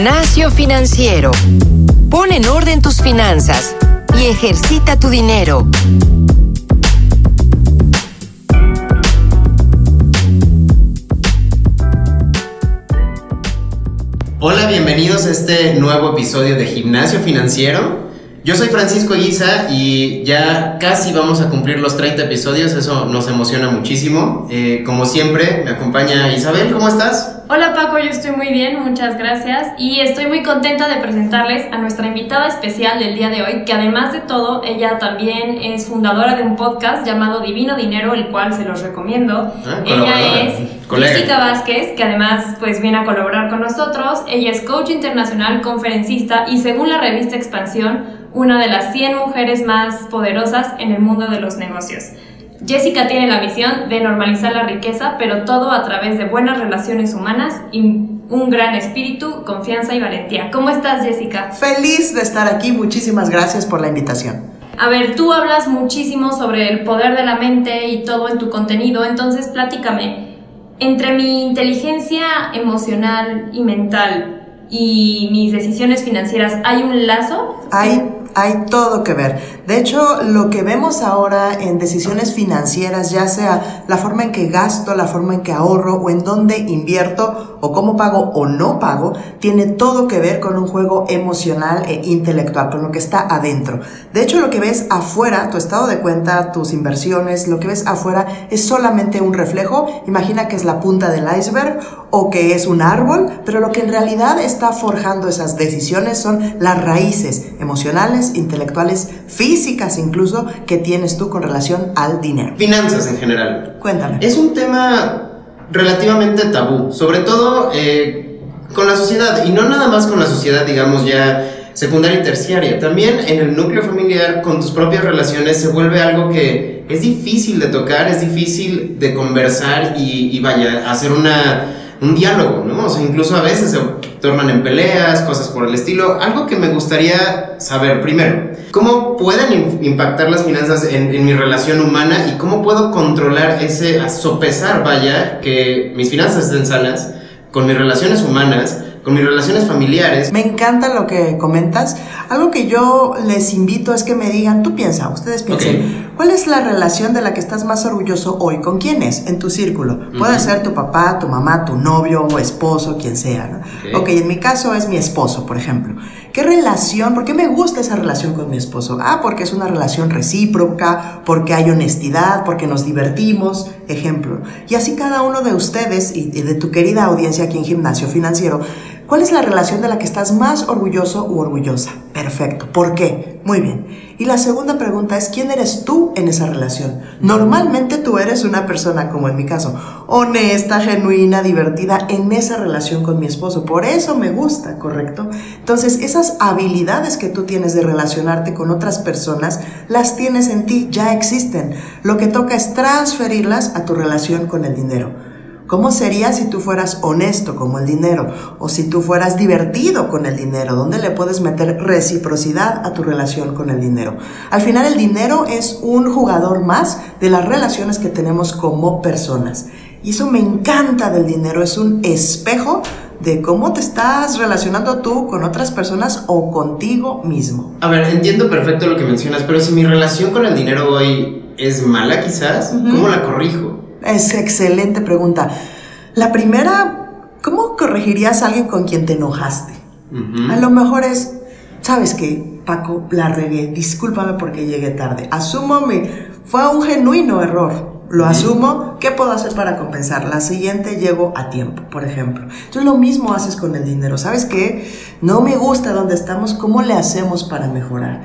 Gimnasio Financiero. Pon en orden tus finanzas y ejercita tu dinero. Hola, bienvenidos a este nuevo episodio de Gimnasio Financiero. Yo soy Francisco Guisa y ya casi vamos a cumplir los 30 episodios, eso nos emociona muchísimo. Eh, como siempre, me acompaña Isabel, ¿cómo estás? Hola Paco, yo estoy muy bien, muchas gracias y estoy muy contenta de presentarles a nuestra invitada especial del día de hoy, que además de todo, ella también es fundadora de un podcast llamado Divino Dinero, el cual se los recomiendo. Ah, ella es. Jessica Vázquez, que además pues viene a colaborar con nosotros. Ella es coach internacional, conferencista y según la revista Expansión, una de las 100 mujeres más poderosas en el mundo de los negocios. Jessica tiene la misión de normalizar la riqueza, pero todo a través de buenas relaciones humanas y un gran espíritu, confianza y valentía. ¿Cómo estás, Jessica? Feliz de estar aquí, muchísimas gracias por la invitación. A ver, tú hablas muchísimo sobre el poder de la mente y todo en tu contenido, entonces platícame, entre mi inteligencia emocional y mental y mis decisiones financieras, ¿hay un lazo? Hay, hay todo que ver. De hecho, lo que vemos ahora en decisiones financieras, ya sea la forma en que gasto, la forma en que ahorro o en dónde invierto o cómo pago o no pago, tiene todo que ver con un juego emocional e intelectual, con lo que está adentro. De hecho, lo que ves afuera, tu estado de cuenta, tus inversiones, lo que ves afuera es solamente un reflejo. Imagina que es la punta del iceberg o que es un árbol, pero lo que en realidad está forjando esas decisiones son las raíces emocionales, intelectuales, físicas incluso, que tienes tú con relación al dinero. Finanzas en general. Cuéntame. Es un tema relativamente tabú, sobre todo eh, con la sociedad, y no nada más con la sociedad, digamos, ya secundaria y terciaria, también en el núcleo familiar, con tus propias relaciones, se vuelve algo que es difícil de tocar, es difícil de conversar y, y vaya, hacer una, un diálogo, ¿no? O sea, incluso a veces se tornan en peleas, cosas por el estilo. Algo que me gustaría saber primero, ¿cómo pueden im- impactar las finanzas en, en mi relación humana y cómo puedo controlar ese, a sopesar, vaya, que mis finanzas estén sanas con mis relaciones humanas, con mis relaciones familiares? Me encanta lo que comentas. Algo que yo les invito es que me digan, tú piensa, ustedes piensen, ¿cuál es la relación de la que estás más orgulloso hoy? ¿Con quién es? En tu círculo. Puede ser tu papá, tu mamá, tu novio o esposo, quien sea. ¿no? Ok. ok, en mi caso es mi esposo, por ejemplo. ¿Qué relación? ¿Por qué me gusta esa relación con mi esposo? Ah, porque es una relación recíproca, porque hay honestidad, porque nos divertimos, ejemplo. Y así cada uno de ustedes y de tu querida audiencia aquí en Gimnasio Financiero, ¿cuál es la relación de la que estás más orgulloso u orgullosa? Perfecto. ¿Por qué? Muy bien. Y la segunda pregunta es, ¿quién eres tú en esa relación? Normalmente tú eres una persona, como en mi caso, honesta, genuina, divertida en esa relación con mi esposo. Por eso me gusta, ¿correcto? Entonces, esas habilidades que tú tienes de relacionarte con otras personas, las tienes en ti, ya existen. Lo que toca es transferirlas a tu relación con el dinero. ¿Cómo sería si tú fueras honesto como el dinero? O si tú fueras divertido con el dinero? ¿Dónde le puedes meter reciprocidad a tu relación con el dinero? Al final el dinero es un jugador más de las relaciones que tenemos como personas. Y eso me encanta del dinero, es un espejo de cómo te estás relacionando tú con otras personas o contigo mismo. A ver, entiendo perfecto lo que mencionas, pero si mi relación con el dinero hoy es mala quizás, ¿cómo la corrijo? Es excelente pregunta. La primera, ¿cómo corregirías a alguien con quien te enojaste? Ujú. A lo mejor es, ¿sabes qué? Paco, la regué, discúlpame porque llegué tarde. Asumo mi, fue un genuino error. Lo asumo, ¿qué puedo hacer para compensar? La siguiente llego a tiempo, por ejemplo. Entonces lo mismo haces con el dinero. ¿Sabes qué? No me gusta donde estamos, ¿cómo le hacemos para mejorar?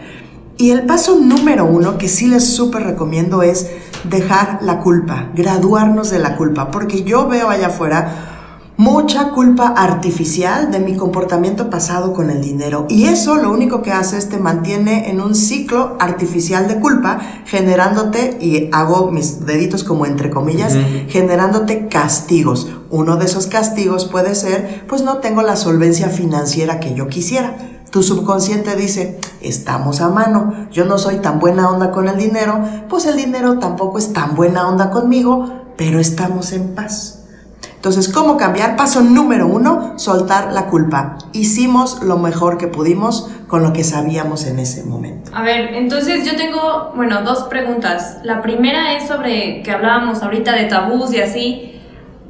Y el paso número uno que sí les súper recomiendo es dejar la culpa, graduarnos de la culpa, porque yo veo allá afuera mucha culpa artificial de mi comportamiento pasado con el dinero. Y eso lo único que hace es te mantiene en un ciclo artificial de culpa generándote y hago mis deditos como entre comillas generándote castigos. Uno de esos castigos puede ser pues no tengo la solvencia financiera que yo quisiera. Tu subconsciente dice, estamos a mano, yo no soy tan buena onda con el dinero, pues el dinero tampoco es tan buena onda conmigo, pero estamos en paz. Entonces, ¿cómo cambiar? Paso número uno, soltar la culpa. Hicimos lo mejor que pudimos con lo que sabíamos en ese momento. A ver, entonces yo tengo, bueno, dos preguntas. La primera es sobre que hablábamos ahorita de tabús y así.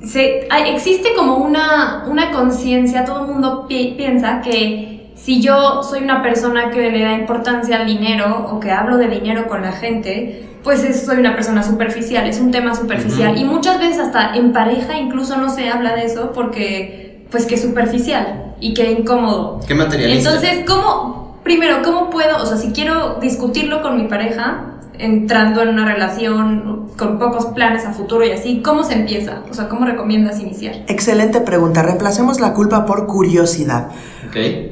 Se, existe como una, una conciencia, todo el mundo piensa que si yo soy una persona que le da importancia al dinero o que hablo de dinero con la gente, pues soy una persona superficial, es un tema superficial. Y muchas veces hasta en pareja incluso no se habla de eso porque, pues que es superficial y que incómodo. ¿Qué materialista? Entonces, ¿cómo, primero, cómo puedo, o sea, si quiero discutirlo con mi pareja, entrando en una relación con pocos planes a futuro y así, ¿cómo se empieza? O sea, ¿cómo recomiendas iniciar? Excelente pregunta. Reemplacemos la culpa por curiosidad.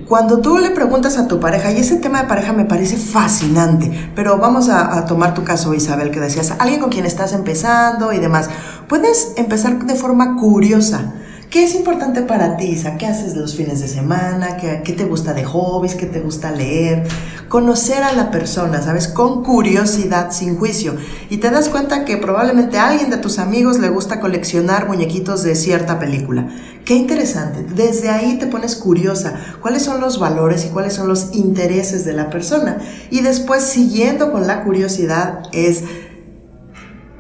Cuando tú le preguntas a tu pareja, y ese tema de pareja me parece fascinante, pero vamos a, a tomar tu caso, Isabel, que decías, alguien con quien estás empezando y demás. Puedes empezar de forma curiosa. ¿Qué es importante para ti, Isa? ¿Qué haces los fines de semana? ¿Qué, ¿Qué, te gusta de hobbies? ¿Qué te gusta leer? Conocer a la persona, ¿sabes? Con curiosidad, sin juicio. Y te das cuenta que probablemente a alguien de tus amigos le gusta coleccionar muñequitos de cierta película. Qué interesante. Desde ahí te pones curiosa. ¿Cuáles son los valores y cuáles son los intereses de la persona? Y después, siguiendo con la curiosidad, es...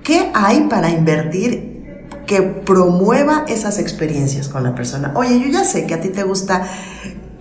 ¿Qué hay para invertir que promueva esas experiencias con la persona. Oye, yo ya sé que a ti te gusta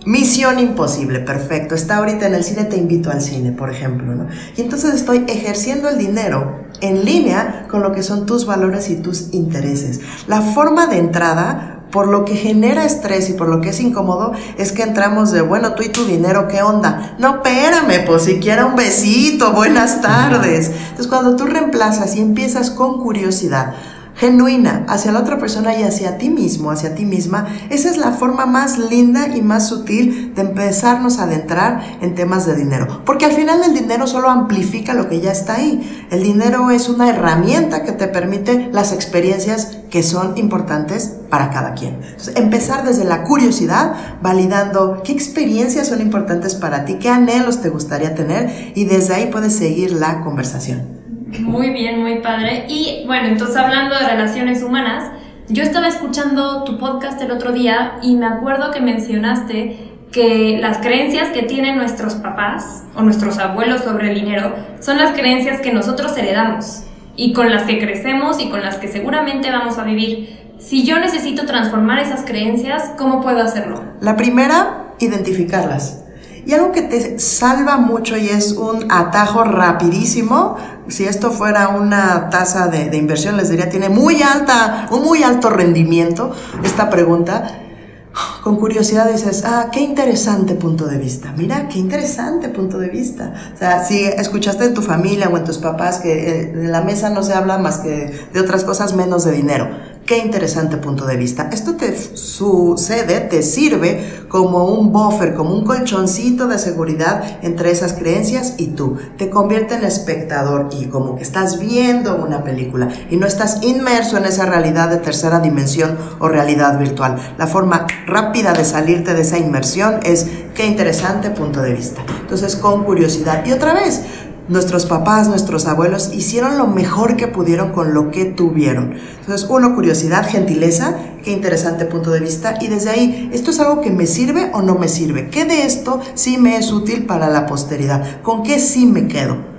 Misión Imposible, perfecto. Está ahorita en el cine, te invito al cine, por ejemplo, ¿no? Y entonces estoy ejerciendo el dinero en línea con lo que son tus valores y tus intereses. La forma de entrada por lo que genera estrés y por lo que es incómodo, es que entramos de, bueno, tú y tu dinero, ¿qué onda? No, espérame, pues siquiera un besito, buenas tardes. Entonces, cuando tú reemplazas y empiezas con curiosidad, genuina hacia la otra persona y hacia ti mismo, hacia ti misma, esa es la forma más linda y más sutil de empezarnos a adentrar en temas de dinero. Porque al final el dinero solo amplifica lo que ya está ahí. El dinero es una herramienta que te permite las experiencias que son importantes para cada quien. Entonces, empezar desde la curiosidad, validando qué experiencias son importantes para ti, qué anhelos te gustaría tener y desde ahí puedes seguir la conversación. Muy bien, muy padre. Y bueno, entonces hablando de relaciones humanas, yo estaba escuchando tu podcast el otro día y me acuerdo que mencionaste que las creencias que tienen nuestros papás o nuestros abuelos sobre el dinero son las creencias que nosotros heredamos y con las que crecemos y con las que seguramente vamos a vivir. Si yo necesito transformar esas creencias, ¿cómo puedo hacerlo? La primera, identificarlas. Y algo que te salva mucho y es un atajo rapidísimo, si esto fuera una tasa de, inversión, les diría, tiene muy alta, un muy alto rendimiento esta pregunta. Con curiosidad dices, ah, qué interesante punto de vista. Mira, qué interesante punto de vista. O sea, si escuchaste en tu familia o en tus papás que eh, en la mesa no se habla más que de otras cosas menos de dinero Qué interesante punto de vista. Esto te sucede, te sirve como un buffer, como un colchoncito de seguridad entre esas creencias y tú. Te convierte en espectador y como que estás viendo una película y no estás inmerso en esa realidad de tercera dimensión o realidad virtual. La forma rápida de salirte de esa inmersión es qué interesante punto de vista. Entonces, con curiosidad. Y otra vez, nuestros papás, nuestros abuelos hicieron lo mejor que pudieron con lo que tuvieron. Entonces, uno, curiosidad, gentileza, qué interesante punto de vista. Y desde ahí, ¿esto es algo que me sirve o no me sirve? ¿Qué de esto sí me es útil para la posteridad? ¿Con qué sí me quedo?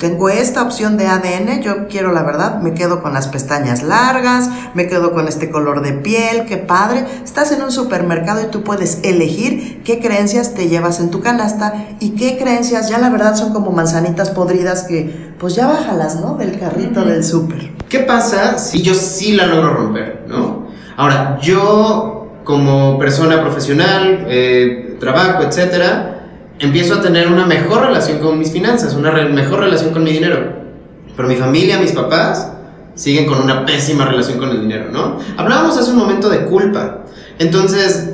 Tengo esta opción de ADN, yo quiero la verdad, me quedo con las pestañas largas, me quedo con este color de piel, qué padre. Estás en un supermercado y tú puedes elegir qué creencias te llevas en tu canasta y qué creencias ya la verdad son como manzanitas podridas que pues ya bájalas, ¿no? Del carrito del súper. ¿Qué pasa si yo sí la logro romper, ¿no? Ahora, yo como persona profesional, eh, trabajo, etcétera, empiezo a tener una mejor relación con mis finanzas, una mejor relación con mi dinero. Pero mi familia, mis papás, siguen con una pésima relación con el dinero, ¿no? Hablábamos hace un momento de culpa. Entonces,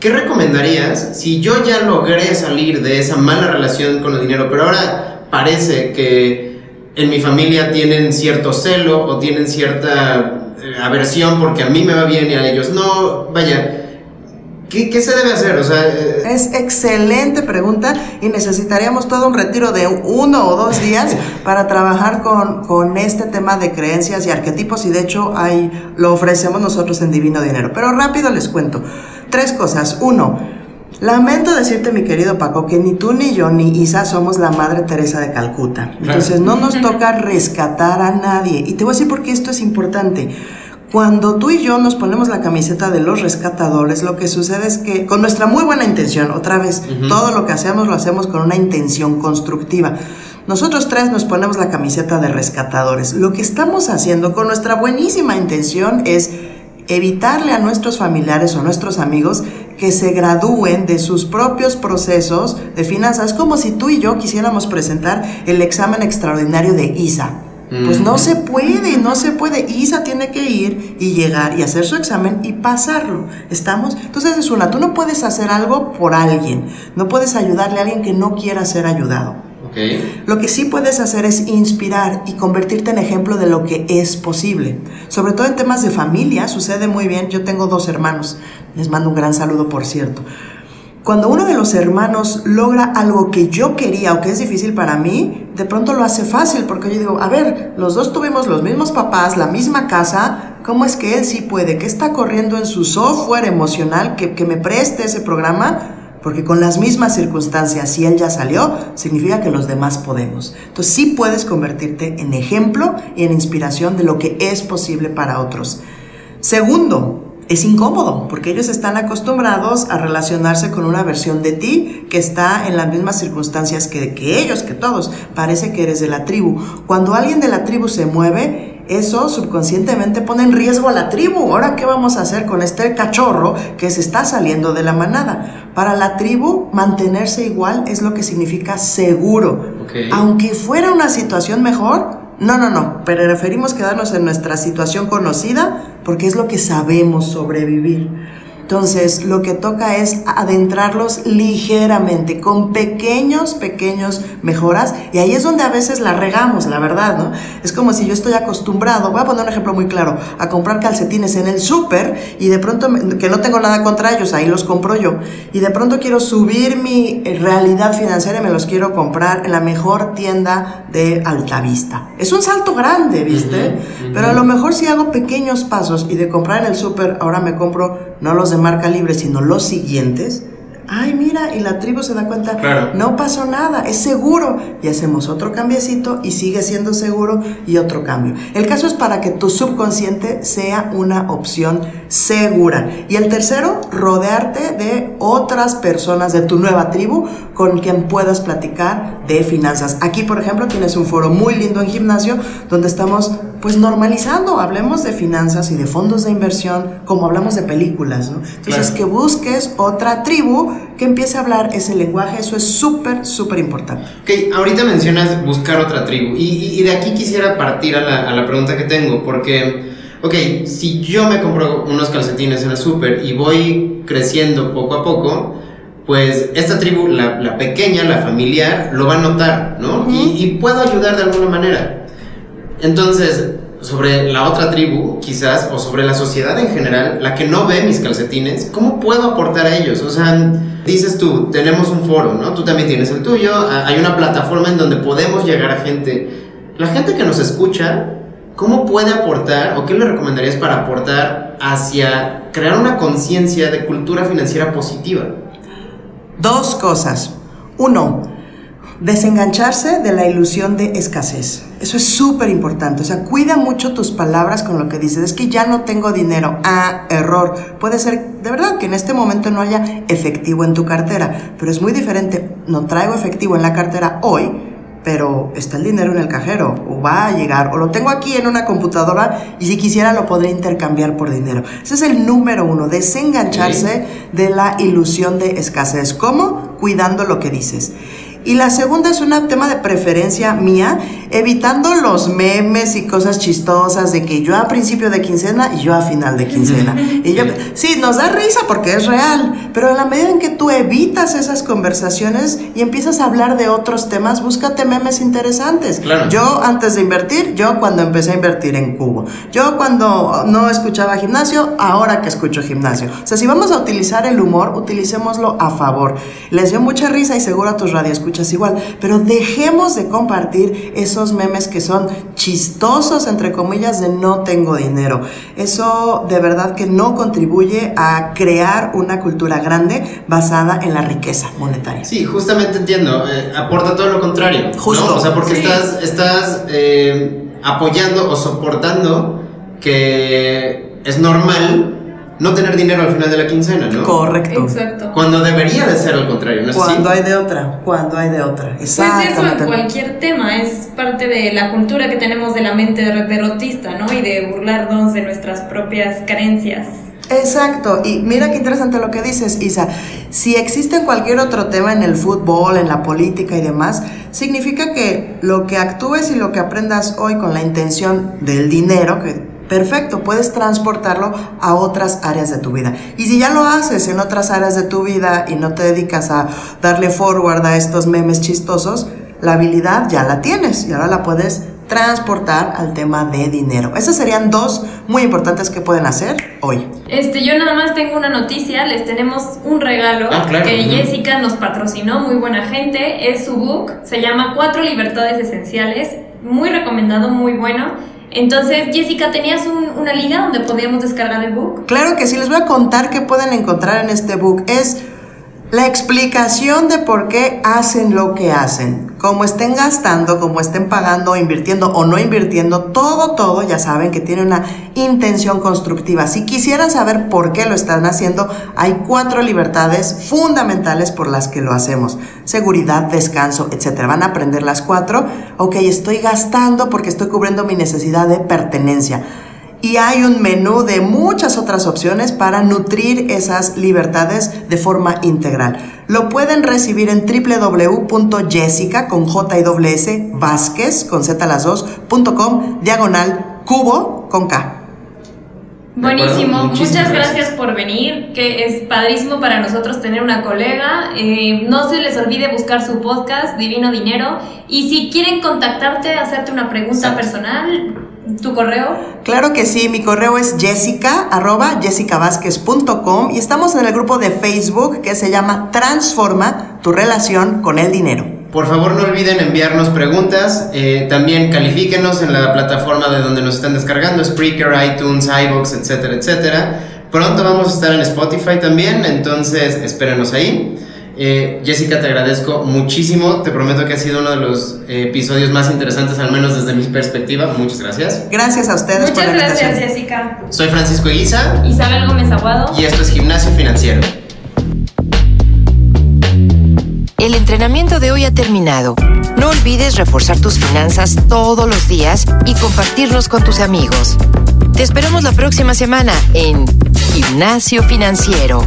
¿qué recomendarías si yo ya logré salir de esa mala relación con el dinero, pero ahora parece que en mi familia tienen cierto celo o tienen cierta eh, aversión porque a mí me va bien y a ellos no? Vaya, ¿Qué, ¿Qué, se debe hacer? O sea, eh... Es excelente pregunta y necesitaríamos todo un retiro de uno o dos días para trabajar con, con, este tema de creencias y arquetipos y de hecho ahí lo ofrecemos nosotros en Divino Dinero. Pero rápido les cuento. Tres cosas. Uno, lamento decirte mi querido Paco que ni tú ni yo ni Isa somos la Madre Teresa de Calcuta. Entonces no nos toca rescatar a nadie. Y te voy a decir por qué esto es importante. Cuando tú y yo nos ponemos la camiseta de los rescatadores, lo que sucede es que con nuestra muy buena intención, otra vez, uh -huh. todo lo que hacemos lo hacemos con una intención constructiva. Nosotros tres nos ponemos la camiseta de rescatadores. Lo que estamos haciendo con nuestra buenísima intención es evitarle a nuestros familiares o nuestros amigos que se gradúen de sus propios procesos de finanzas. Como si tú y yo quisiéramos presentar el examen extraordinario de ISA. Pues no se puede, no se puede. Isa tiene que ir y llegar y hacer su examen y pasarlo. ¿Estamos? Entonces es una, tú no puedes hacer algo por alguien. No puedes ayudarle a alguien que no quiera ser ayudado. Okay. Lo que sí puedes hacer es inspirar y convertirte en ejemplo de lo que es posible. Sobre todo en temas de familia, sucede muy bien. Yo tengo dos hermanos. Les mando un gran saludo, por cierto. Cuando uno de los hermanos logra algo que yo quería o que es difícil para mí, de pronto lo hace fácil porque yo digo, a ver, los dos tuvimos los mismos papás, la misma casa, ¿cómo es que él sí puede? ¿Qué está corriendo en su software emocional que, me preste ese programa? Porque con las mismas circunstancias, si él ya salió, significa que los demás podemos. Entonces sí puedes convertirte en ejemplo y en inspiración de lo que es posible para otros. Segundo, es incómodo porque ellos están acostumbrados a relacionarse con una versión de ti que está en las mismas circunstancias que, que, ellos, que todos. Parece que eres de la tribu. Cuando alguien de la tribu se mueve, eso subconscientemente pone en riesgo a la tribu. Ahora, ¿qué vamos a hacer con este cachorro que se está saliendo de la manada? Para la tribu, mantenerse igual es lo que significa seguro. Okay. Aunque fuera una situación mejor, no, no, no, pero preferimos quedarnos en nuestra situación conocida porque es lo que sabemos sobrevivir. Entonces, lo que toca es adentrarlos ligeramente, con pequeños, pequeños mejoras, y ahí es donde a veces la regamos, la verdad, ¿no? Es como si yo estoy acostumbrado, voy a poner un ejemplo muy claro, a comprar calcetines en el súper y de pronto, que no tengo nada contra ellos, ahí los compro yo, y de pronto quiero subir mi realidad financiera y me los quiero comprar en la mejor tienda de Altavista. Es un salto grande, ¿viste? Uh -huh, uh -huh. Pero a lo mejor si hago pequeños pasos y de comprar en el súper, ahora me compro no los de marca libre, sino los siguientes, ay, mira, y la tribu se da cuenta, claro. no pasó nada, es seguro. Y hacemos otro cambiecito y sigue siendo seguro y otro cambio. El caso es para que tu subconsciente sea una opción segura. Y el tercero, rodearte de otras personas de tu nueva tribu con quien puedas platicar de finanzas. Aquí, por ejemplo, tienes un foro muy lindo en gimnasio donde estamos pues normalizando, hablemos de finanzas y de fondos de inversión como hablamos de películas, ¿no? Entonces Claro. que busques otra tribu que empiece a hablar ese lenguaje, eso es súper, súper importante. Ok, ahorita mencionas buscar otra tribu y, de aquí quisiera partir a la, a la pregunta que tengo, porque, ok, si yo me compro unos calcetines en el súper y voy creciendo poco a poco, pues esta tribu, la, la pequeña, la familiar, lo va a notar, ¿no? Y puedo ayudar de alguna manera. Entonces, sobre la otra tribu, quizás, o sobre la sociedad en general, la que no ve mis calcetines, ¿cómo puedo aportar a ellos? O sea, dices tú, tenemos un foro, ¿no? Tú también tienes el tuyo, hay una plataforma en donde podemos llegar a gente. La gente que nos escucha, ¿cómo puede aportar o qué le recomendarías para aportar hacia crear una conciencia de cultura financiera positiva? Dos cosas. Uno, desengancharse de la ilusión de escasez. Eso es súper importante. O sea, cuida mucho tus palabras con lo que dices. Es que ya no tengo dinero. Ah, error. Puede ser de verdad que en este momento no haya efectivo en tu cartera. Pero es muy diferente. No traigo efectivo en la cartera hoy, pero está el dinero en el cajero. O va a llegar. O lo tengo aquí en una computadora y si quisiera lo podría intercambiar por dinero. Ese es el número uno. Desengancharse de la ilusión de escasez. ¿Cómo? Cuidando lo que dices. Y la segunda es un tema de preferencia mía. evitando los memes y cosas chistosas de que yo a principio de quincena y yo a final de quincena. y yo, sí, nos da risa porque es real, pero en la medida en que tú evitas esas conversaciones y empiezas a hablar de otros temas, búscate memes interesantes. Claro. Yo antes de invertir, yo cuando empecé a invertir en cubo, yo cuando no escuchaba gimnasio, ahora que escucho gimnasio. O sea, si vamos a utilizar el humor, utilicémoslo a favor. Les dio mucha risa y seguro a tus radioescuchas igual, pero dejemos de compartir esos memes que son chistosos, entre comillas, de no tengo dinero. Eso de verdad que no contribuye a crear una cultura grande basada en la riqueza monetaria. Sí, justamente entiendo. eh, aporta todo lo contrario. ¿no? Justo. O sea, porque Sí. estás, estás eh, apoyando o soportando que es normal no tener dinero al final de la quincena, ¿no? Correcto. Exacto. Cuando debería de ser al contrario, ¿no es así? Cuando hay de otra, cuando hay de otra. Pues eso en cualquier tema, es parte de la cultura que tenemos de la mente derrotista, ¿no? Y de burlarnos de nuestras propias carencias. Exacto, y mira qué interesante lo que dices, Isa. Si existe cualquier otro tema en el fútbol, en la política y demás, significa que lo que actúes y lo que aprendas hoy con la intención del dinero, que perfecto, puedes transportarlo a otras áreas de tu vida. Y si ya lo haces en otras áreas de tu vida y no te dedicas a darle forward a estos memes chistosos, la habilidad ya la tienes y ahora la puedes transportar al tema de dinero. Esas serían dos muy importantes que pueden hacer hoy. Este, yo nada más tengo una noticia, les tenemos un regalo Ah, claro, que. Jessica nos patrocinó, muy buena gente, es su book, se llama Cuatro Libertades Esenciales, muy recomendado, muy bueno. Entonces, Jessica, ¿tenías un- una liga donde podíamos descargar el book? Claro que sí, les voy a contar qué pueden encontrar en este book. Es la explicación de por qué hacen lo que hacen. Como estén gastando, como estén pagando, invirtiendo o no invirtiendo, todo, todo ya saben que tiene una intención constructiva. Si quisieran saber por qué lo están haciendo, hay cuatro libertades fundamentales por las que lo hacemos. Seguridad, descanso, etc. Van a aprender las cuatro. Ok, estoy gastando porque estoy cubriendo mi necesidad de pertenencia y hay un menú de muchas otras opciones para nutrir esas libertades de forma integral. Lo pueden recibir en www.jessica con J S Vázquez con Z las dos punto com diagonal cubo con K. Buenísimo, muchas gracias. gracias. por venir, que es padrísimo para nosotros tener una colega. Eh, no se les olvide buscar su podcast, Divino Dinero. Y si quieren contactarte, hacerte una pregunta Exacto. personal, tu correo. Claro que sí, mi correo es jessica arroba jessicavázquez.com y estamos en el grupo de Facebook que se llama Transforma tu relación con el dinero. Por favor, no olviden enviarnos preguntas. eh, también califíquenos en la plataforma de donde nos están descargando: Spreaker, iTunes, iBox, etcétera, etcétera. Pronto vamos a estar en Spotify también, entonces espérenos ahí. Eh, Jessica, te agradezco muchísimo. Te prometo que ha sido uno de los episodios más interesantes, al menos desde mi perspectiva. Muchas gracias. Gracias a ustedes por Muchas la gracias, invitación. Jessica. Soy Francisco Guisa Isabel Gómez Aguado. y esto es Gimnasio Financiero. Entrenamiento de hoy ha terminado. No olvides reforzar tus finanzas todos los días y compartirlos con tus amigos. Te esperamos la próxima semana en Gimnasio Financiero.